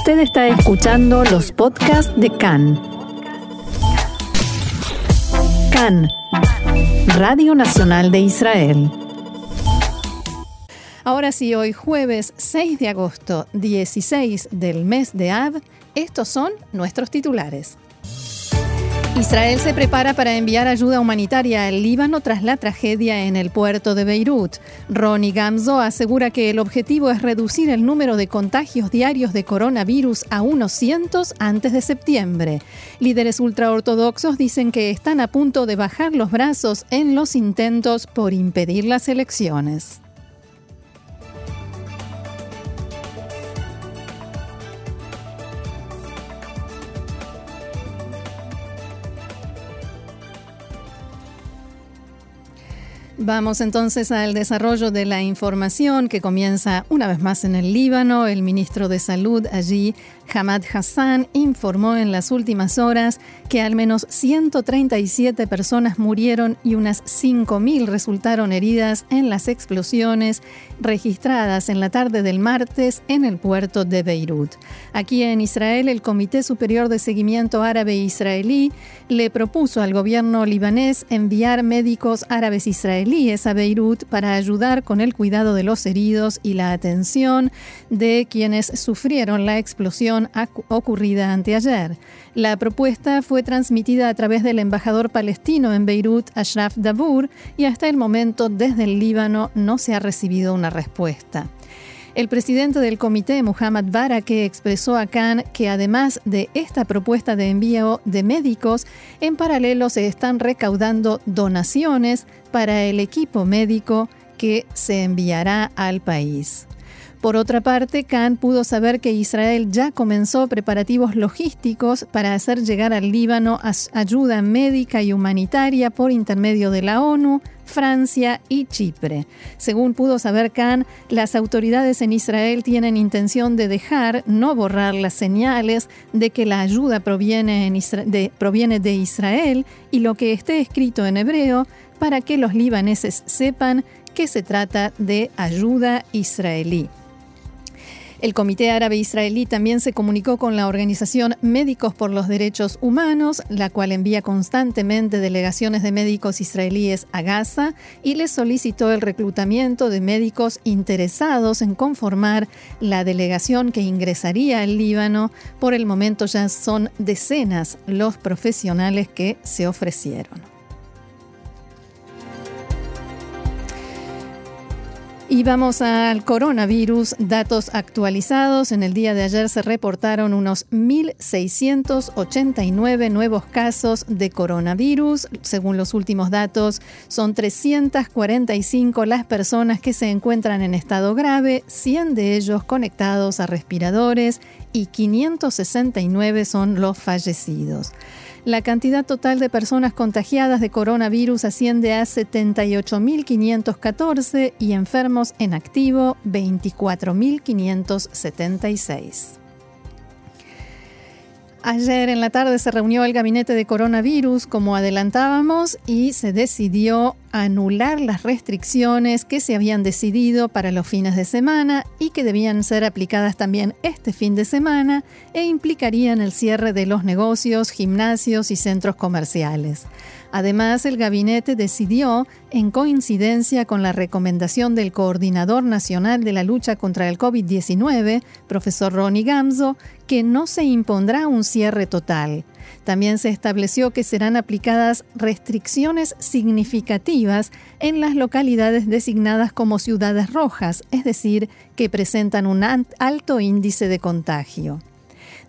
Usted está escuchando los podcasts de CAN. CAN, Radio Nacional de Israel. Ahora sí, hoy jueves 6 de agosto, 16 del mes de Av, estos son nuestros titulares. Israel se prepara para enviar ayuda humanitaria al Líbano tras la tragedia en el puerto de Beirut. Ronnie Gamzo asegura que el objetivo es reducir el número de contagios diarios de coronavirus a unos cientos antes de septiembre. Líderes ultraortodoxos dicen que están a punto de bajar los brazos en los intentos por impedir las elecciones. Vamos entonces al desarrollo de la información que comienza una vez más en el Líbano. El ministro de Salud allí, Hamad Hassan, informó en las últimas horas que al menos 137 personas murieron y unas 5.000 resultaron heridas en las explosiones registradas en la tarde del martes en el puerto de Beirut. Aquí en Israel, el Comité Superior de Seguimiento Árabe Israelí le propuso al gobierno libanés enviar médicos árabes israelíes a Beirut para ayudar con el cuidado de los heridos y la atención de quienes sufrieron la explosión ocurrida anteayer. La propuesta fue transmitida a través del embajador palestino en Beirut, Ashraf Dabur, y hasta el momento desde el Líbano no se ha recibido una respuesta. El presidente del comité, Muhammad Barake, expresó a Khan que además de esta propuesta de envío de médicos, en paralelo se están recaudando donaciones para el equipo médico que se enviará al país. Por otra parte, Khan pudo saber que Israel ya comenzó preparativos logísticos para hacer llegar al Líbano ayuda médica y humanitaria por intermedio de la ONU, Francia y Chipre. Según pudo saber Khan, las autoridades en Israel tienen intención de dejar, no borrar las señales de que la ayuda proviene, de, proviene de Israel y lo que esté escrito en hebreo para que los libaneses sepan que se trata de ayuda israelí. El Comité Árabe Israelí también se comunicó con la organización Médicos por los Derechos Humanos, la cual envía constantemente delegaciones de médicos israelíes a Gaza y les solicitó el reclutamiento de médicos interesados en conformar la delegación que ingresaría al Líbano. Por el momento ya son decenas los profesionales que se ofrecieron. Y vamos al coronavirus. Datos actualizados. En el día de ayer se reportaron unos 1.689 nuevos casos de coronavirus. Según los últimos datos, son 345 las personas que se encuentran en estado grave, 100 de ellos conectados a respiradores y 569 son los fallecidos. La cantidad total de personas contagiadas de coronavirus asciende a 78.514 y enfermos en activo 24.576. Ayer en la tarde se reunió el gabinete de coronavirus, como adelantábamos, y se decidió anular las restricciones que se habían decidido para los fines de semana y que debían ser aplicadas también este fin de semana e implicarían el cierre de los negocios, gimnasios y centros comerciales. Además, el gabinete decidió, en coincidencia con la recomendación del Coordinador Nacional de la Lucha contra el COVID-19, profesor Ronnie Gamzo, que no se impondrá un cierre total. También se estableció que serán aplicadas restricciones significativas en las localidades designadas como ciudades rojas, es decir, que presentan un alto índice de contagio.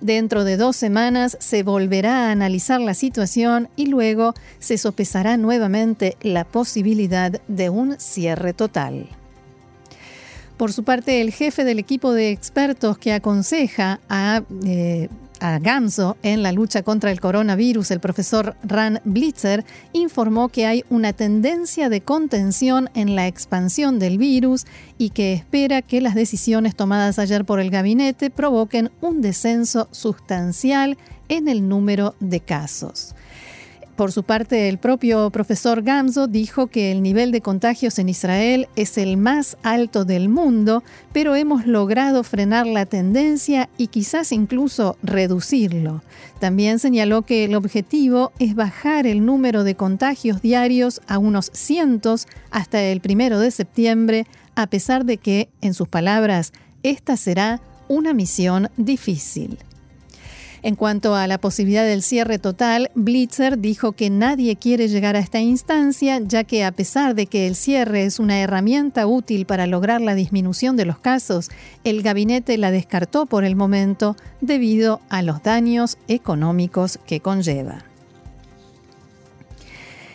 Dentro de dos semanas se volverá a analizar la situación y luego se sopesará nuevamente la posibilidad de un cierre total. Por su parte, el jefe del equipo de expertos que aconseja a eh, a Gamso en la lucha contra el coronavirus, el profesor Ran Blitzer informó que hay una tendencia de contención en la expansión del virus y que espera que las decisiones tomadas ayer por el gabinete provoquen un descenso sustancial en el número de casos. Por su parte, el propio profesor Gamzo dijo que el nivel de contagios en Israel es el más alto del mundo, pero hemos logrado frenar la tendencia y quizás incluso reducirlo. También señaló que el objetivo es bajar el número de contagios diarios a unos cientos hasta el primero de septiembre, a pesar de que, en sus palabras, esta será una misión difícil. En cuanto a la posibilidad del cierre total, Blitzer dijo que nadie quiere llegar a esta instancia, ya que a pesar de que el cierre es una herramienta útil para lograr la disminución de los casos, el gabinete la descartó por el momento debido a los daños económicos que conlleva.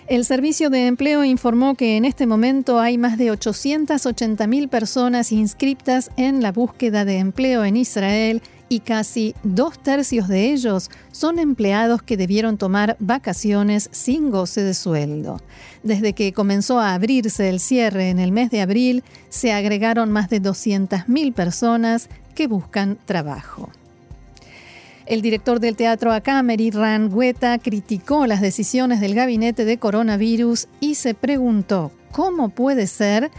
El Servicio de Empleo informó que en este momento hay más de 880.000 personas inscritas en la búsqueda de empleo en Israel y casi dos tercios de ellos son empleados que debieron tomar vacaciones sin goce de sueldo. Desde que comenzó a abrirse el cierre en el mes de abril, se agregaron más de 200.000 personas que buscan trabajo. El director del teatro Akameri, Ran Guetta, criticó las decisiones del gabinete de coronavirus y se preguntó cómo puede ser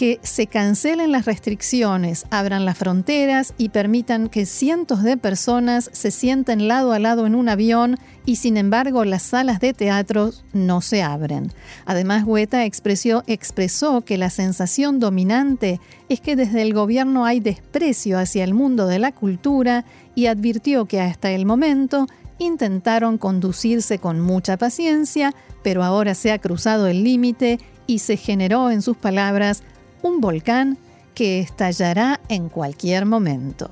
que se cancelen las restricciones, abran las fronteras y permitan que cientos de personas se sienten lado a lado en un avión y sin embargo las salas de teatro no se abren. Además, Hueta expresó, expresó que la sensación dominante es que desde el gobierno hay desprecio hacia el mundo de la cultura y advirtió que hasta el momento intentaron conducirse con mucha paciencia, pero ahora se ha cruzado el límite y se generó, en sus palabras, un volcán que estallará en cualquier momento.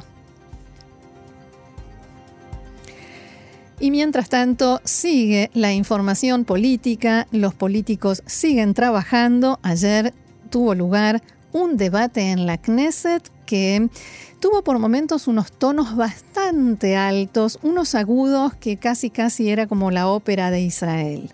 Y mientras tanto, sigue la información política, los políticos siguen trabajando. Ayer tuvo lugar un debate en la Knesset que tuvo por momentos unos tonos bastante altos, unos agudos que casi casi era como la ópera de Israel.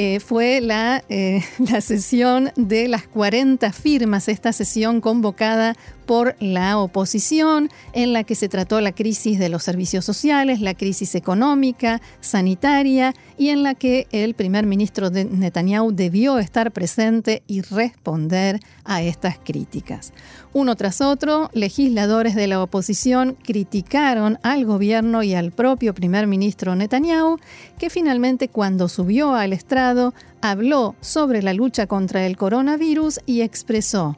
Eh, fue la, eh, la sesión de las 40 firmas, esta sesión convocada por la oposición, en la que se trató la crisis de los servicios sociales, la crisis económica, sanitaria, y en la que el primer ministro de Netanyahu debió estar presente y responder a estas críticas. Uno tras otro, legisladores de la oposición criticaron al gobierno y al propio primer ministro Netanyahu, que finalmente cuando subió al estrado habló sobre la lucha contra el coronavirus y expresó,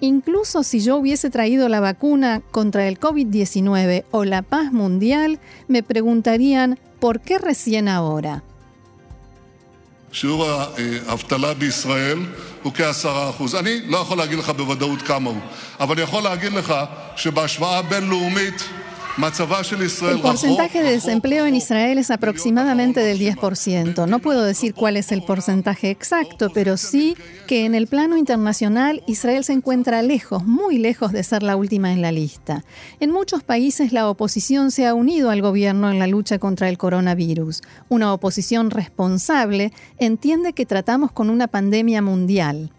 incluso si yo hubiese traído la vacuna contra el COVID-19 o la paz mundial, me preguntarían, ¿por qué recién ahora? אני לא יכול להגיד לך בוודאות כמה הוא, אבל אני יכול להגיד לך שבהשוואה בינלאומית El porcentaje de desempleo en Israel es aproximadamente del 10%. No puedo decir cuál es el porcentaje exacto, pero sí que en el plano internacional Israel se encuentra lejos, muy lejos de ser la última en la lista. En muchos países la oposición se ha unido al gobierno en la lucha contra el coronavirus. Una oposición responsable entiende que tratamos con una pandemia mundial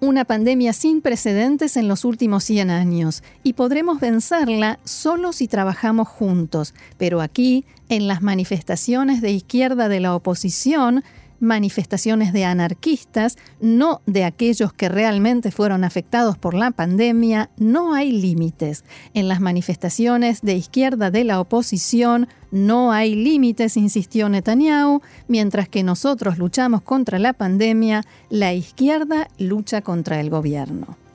una pandemia sin precedentes en los últimos 100 años y podremos vencerla solo si trabajamos juntos. Pero aquí, en las manifestaciones de izquierda de la oposición, manifestaciones de anarquistas, no de aquellos que realmente fueron afectados por la pandemia, no hay límites. En las manifestaciones de izquierda de la oposición no hay límites, insistió Netanyahu, mientras que nosotros luchamos contra la pandemia, la izquierda lucha contra el gobierno.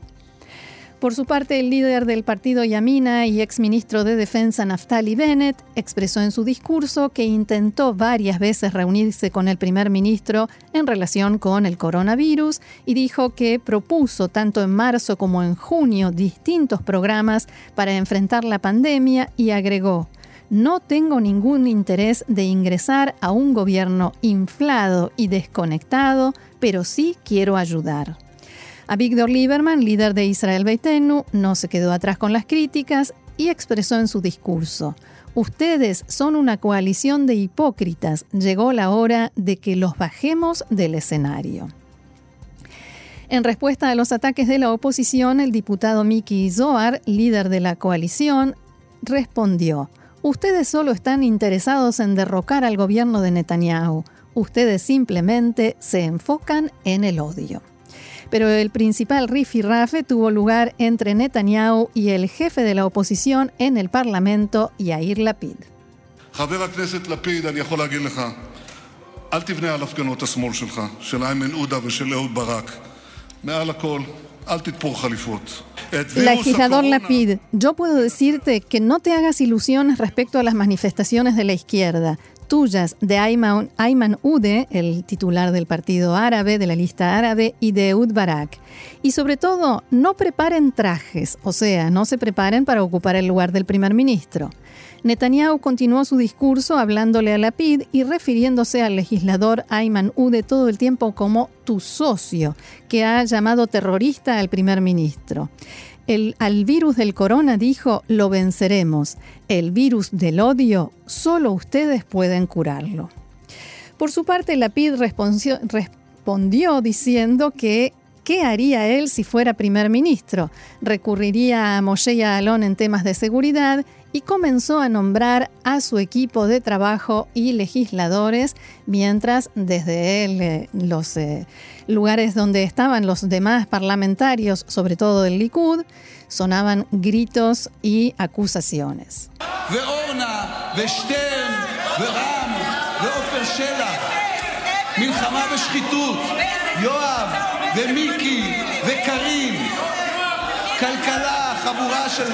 Por su parte, el líder del partido Yamina y exministro de Defensa Naftali Bennett expresó en su discurso que intentó varias veces reunirse con el primer ministro en relación con el coronavirus y dijo que propuso tanto en marzo como en junio distintos programas para enfrentar la pandemia y agregó, no tengo ningún interés de ingresar a un gobierno inflado y desconectado, pero sí quiero ayudar. A Víctor Lieberman, líder de Israel Beitenu, no se quedó atrás con las críticas y expresó en su discurso, Ustedes son una coalición de hipócritas. Llegó la hora de que los bajemos del escenario. En respuesta a los ataques de la oposición, el diputado Miki Zohar, líder de la coalición, respondió, Ustedes solo están interesados en derrocar al gobierno de Netanyahu. ustedes simplemente se enfocan en el odio. Pero el principal rifirrafe tuvo lugar entre Netanyahu y el jefe de la oposición en el Parlamento, Yair Lapid. Legislador Lapid, yo puedo decirte que no te hagas ilusiones respecto a las manifestaciones de la izquierda tuyas de Ayman, Ayman Ude, el titular del Partido Árabe, de la lista árabe, y de Eud Barak. Y sobre todo, no preparen trajes, o sea, no se preparen para ocupar el lugar del primer ministro. Netanyahu continuó su discurso hablándole a Lapid y refiriéndose al legislador Ayman Ude todo el tiempo como tu socio, que ha llamado terrorista al primer ministro. El, al virus del corona dijo, lo venceremos. El virus del odio, solo ustedes pueden curarlo. Por su parte, Lapid respondió, respondió diciendo que ¿qué haría él si fuera primer ministro? Recurriría a Moshe Yaalon en temas de seguridad y comenzó a nombrar a su equipo de trabajo y legisladores, mientras desde él, eh, los eh, lugares donde estaban los demás parlamentarios, sobre todo del Likud, sonaban gritos y acusaciones. ומיקי, וקרים. כלכלה, חבורה של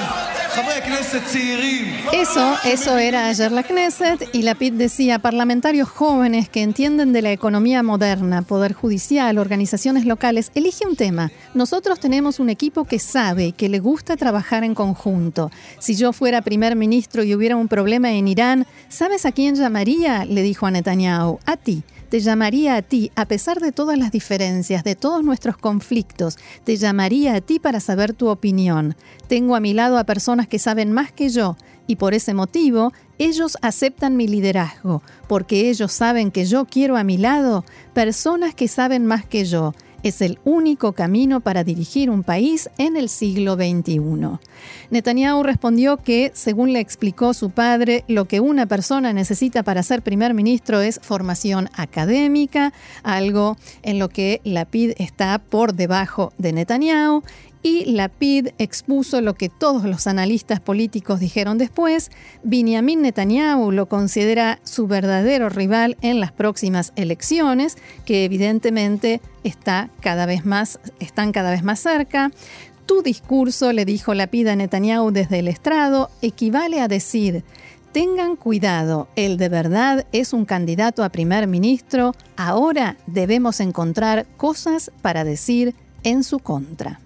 חברי כנסת צעירים. Eso, eso era ayer la Knesset y la PIT decía parlamentarios jóvenes que entienden de la economía moderna, poder judicial, organizaciones locales. Elige un tema. Nosotros tenemos un equipo que sabe y que le gusta trabajar en conjunto. Si yo fuera primer ministro y hubiera un problema en Irán, ¿sabes a quién llamaría? Le dijo a Netanyahu. A ti te llamaría a ti, a pesar de todas las diferencias, de todos nuestros conflictos, te llamaría a ti para saber tu opinión. Tengo a mi lado a personas que saben más que yo y por ese motivo ellos aceptan mi liderazgo, porque ellos saben que yo quiero a mi lado personas que saben más que yo. Es el único camino para dirigir un país en el siglo XXI. Netanyahu respondió que, según le explicó su padre, lo que una persona necesita para ser primer ministro es formación académica, algo en lo que la PID está por debajo de Netanyahu, y la PID expuso lo que todos los analistas políticos dijeron después. Benjamin Netanyahu lo considera su verdadero rival en las próximas elecciones, que evidentemente está cada vez más, están cada vez más cerca. Tu discurso, le dijo la PID a Netanyahu desde el estrado, equivale a decir, tengan cuidado, él de verdad es un candidato a primer ministro, ahora debemos encontrar cosas para decir en su contra.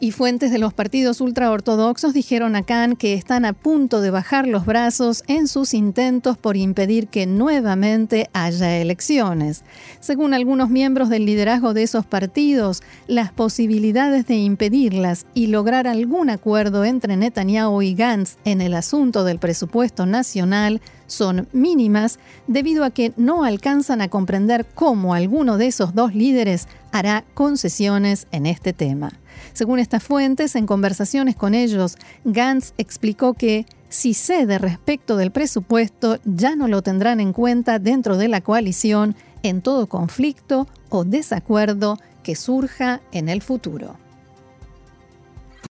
Y fuentes de los partidos ultraortodoxos dijeron a Khan que están a punto de bajar los brazos en sus intentos por impedir que nuevamente haya elecciones. Según algunos miembros del liderazgo de esos partidos, las posibilidades de impedirlas y lograr algún acuerdo entre Netanyahu y Gantz en el asunto del presupuesto nacional son mínimas debido a que no alcanzan a comprender cómo alguno de esos dos líderes hará concesiones en este tema. Según estas fuentes, en conversaciones con ellos, Gantz explicó que si cede respecto del presupuesto, ya no lo tendrán en cuenta dentro de la coalición en todo conflicto o desacuerdo que surja en el futuro.